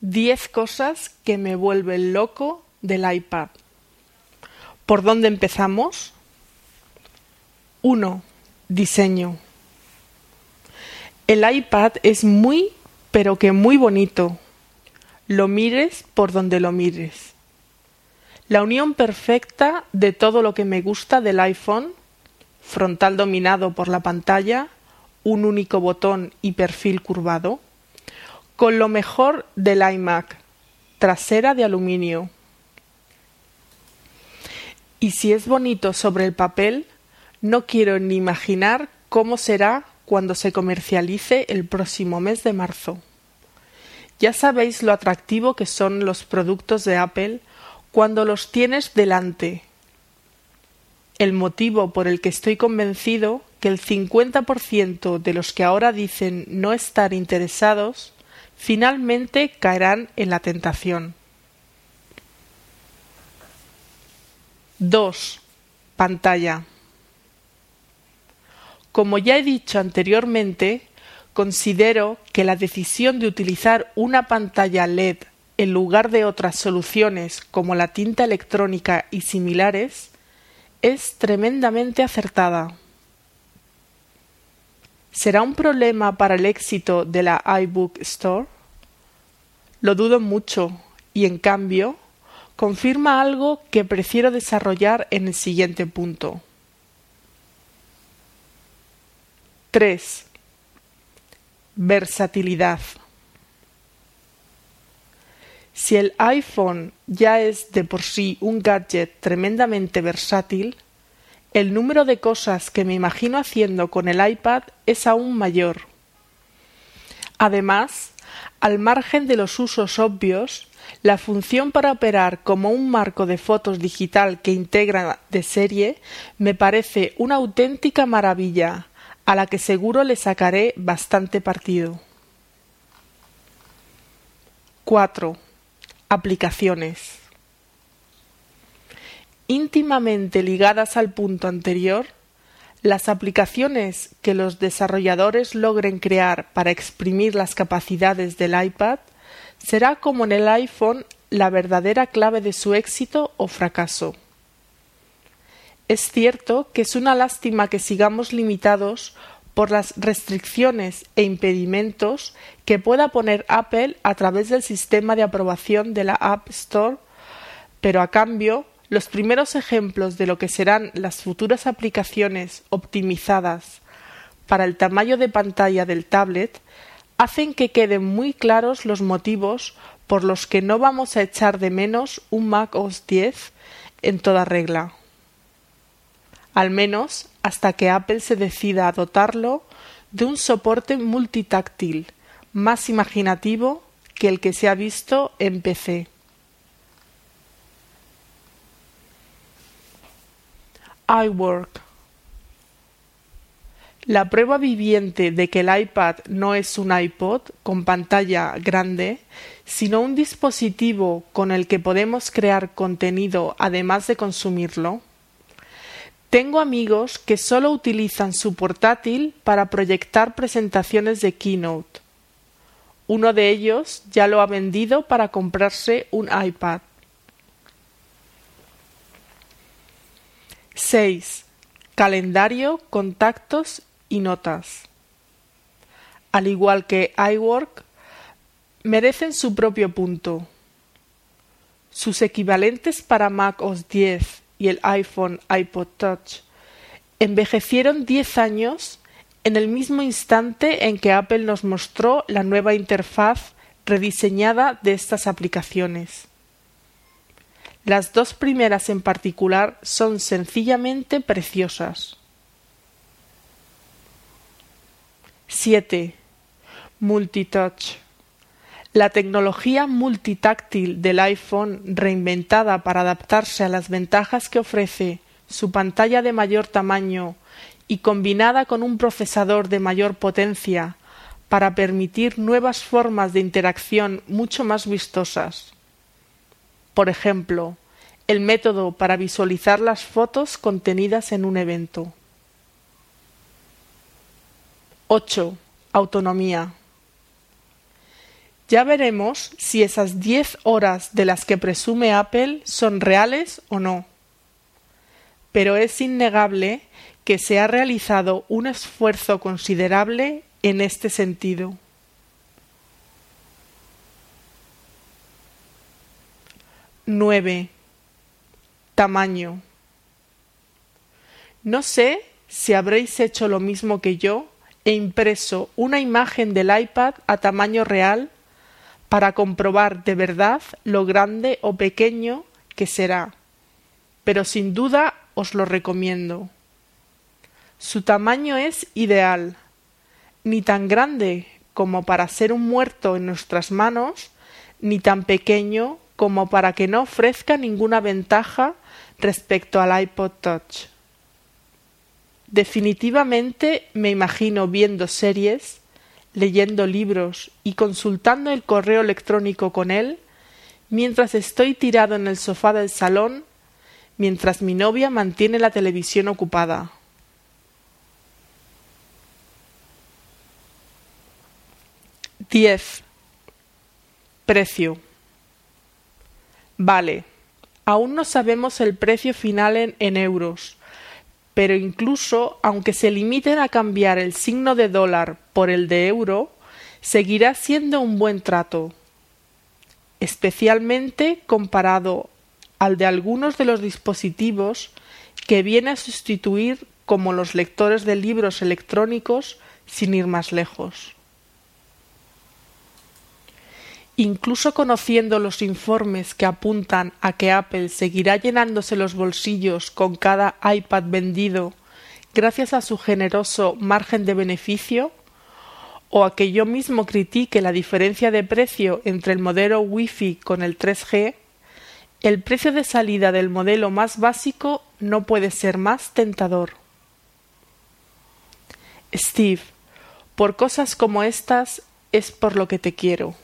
10 cosas que me vuelven loco del iPad. ¿Por dónde empezamos? 1. Diseño. El iPad es muy, pero que muy bonito. Lo mires por donde lo mires. La unión perfecta de todo lo que me gusta del iPhone, frontal dominado por la pantalla, un único botón y perfil curvado, con lo mejor del iMac, trasera de aluminio. Y si es bonito sobre el papel, no quiero ni imaginar cómo será cuando se comercialice el próximo mes de marzo. Ya sabéis lo atractivo que son los productos de Apple cuando los tienes delante. El motivo por el que estoy convencido que el 50% de los que ahora dicen no estar interesados finalmente caerán en la tentación. 2. Pantalla. Como ya he dicho anteriormente, considero que la decisión de utilizar una pantalla LED en lugar de otras soluciones como la tinta electrónica y similares es tremendamente acertada. ¿Será un problema para el éxito de la iBook Store? Lo dudo mucho y en cambio confirma algo que prefiero desarrollar en el siguiente punto. 3. Versatilidad. Si el iPhone ya es de por sí un gadget tremendamente versátil, el número de cosas que me imagino haciendo con el iPad es aún mayor. Además, al margen de los usos obvios, la función para operar como un marco de fotos digital que integra de serie me parece una auténtica maravilla, a la que seguro le sacaré bastante partido. 4. Aplicaciones íntimamente ligadas al punto anterior, las aplicaciones que los desarrolladores logren crear para exprimir las capacidades del iPad será como en el iPhone la verdadera clave de su éxito o fracaso. Es cierto que es una lástima que sigamos limitados por las restricciones e impedimentos que pueda poner Apple a través del sistema de aprobación de la App Store, pero a cambio los primeros ejemplos de lo que serán las futuras aplicaciones optimizadas para el tamaño de pantalla del tablet hacen que queden muy claros los motivos por los que no vamos a echar de menos un Mac OS 10 en toda regla. Al menos hasta que Apple se decida a dotarlo de un soporte multitáctil más imaginativo que el que se ha visto en PC. iWork. La prueba viviente de que el iPad no es un iPod con pantalla grande, sino un dispositivo con el que podemos crear contenido además de consumirlo. Tengo amigos que solo utilizan su portátil para proyectar presentaciones de Keynote. Uno de ellos ya lo ha vendido para comprarse un iPad. 6. Calendario, contactos y notas. Al igual que iWork, merecen su propio punto. Sus equivalentes para Mac OS 10 y el iPhone iPod Touch envejecieron 10 años en el mismo instante en que Apple nos mostró la nueva interfaz rediseñada de estas aplicaciones. Las dos primeras en particular son sencillamente preciosas. 7. Multitouch. La tecnología multitáctil del iPhone, reinventada para adaptarse a las ventajas que ofrece su pantalla de mayor tamaño y combinada con un procesador de mayor potencia para permitir nuevas formas de interacción mucho más vistosas por ejemplo, el método para visualizar las fotos contenidas en un evento. 8. Autonomía. Ya veremos si esas diez horas de las que presume Apple son reales o no. Pero es innegable que se ha realizado un esfuerzo considerable en este sentido. 9. Tamaño. No sé si habréis hecho lo mismo que yo e impreso una imagen del iPad a tamaño real para comprobar de verdad lo grande o pequeño que será, pero sin duda os lo recomiendo. Su tamaño es ideal, ni tan grande como para ser un muerto en nuestras manos, ni tan pequeño como para que no ofrezca ninguna ventaja respecto al iPod Touch. Definitivamente me imagino viendo series, leyendo libros y consultando el correo electrónico con él mientras estoy tirado en el sofá del salón mientras mi novia mantiene la televisión ocupada. Diez. Precio. Vale, aún no sabemos el precio final en, euros, pero incluso aunque se limiten a cambiar el signo de dólar por el de euro, seguirá siendo un buen trato, especialmente comparado al de algunos de los dispositivos que viene a sustituir como los lectores de libros electrónicos sin ir más lejos. Incluso conociendo los informes que apuntan a que Apple seguirá llenándose los bolsillos con cada iPad vendido gracias a su generoso margen de beneficio, o a que yo mismo critique la diferencia de precio entre el modelo Wi-Fi con el 3G, el precio de salida del modelo más básico no puede ser más tentador. Steve, por cosas como estas es por lo que te quiero.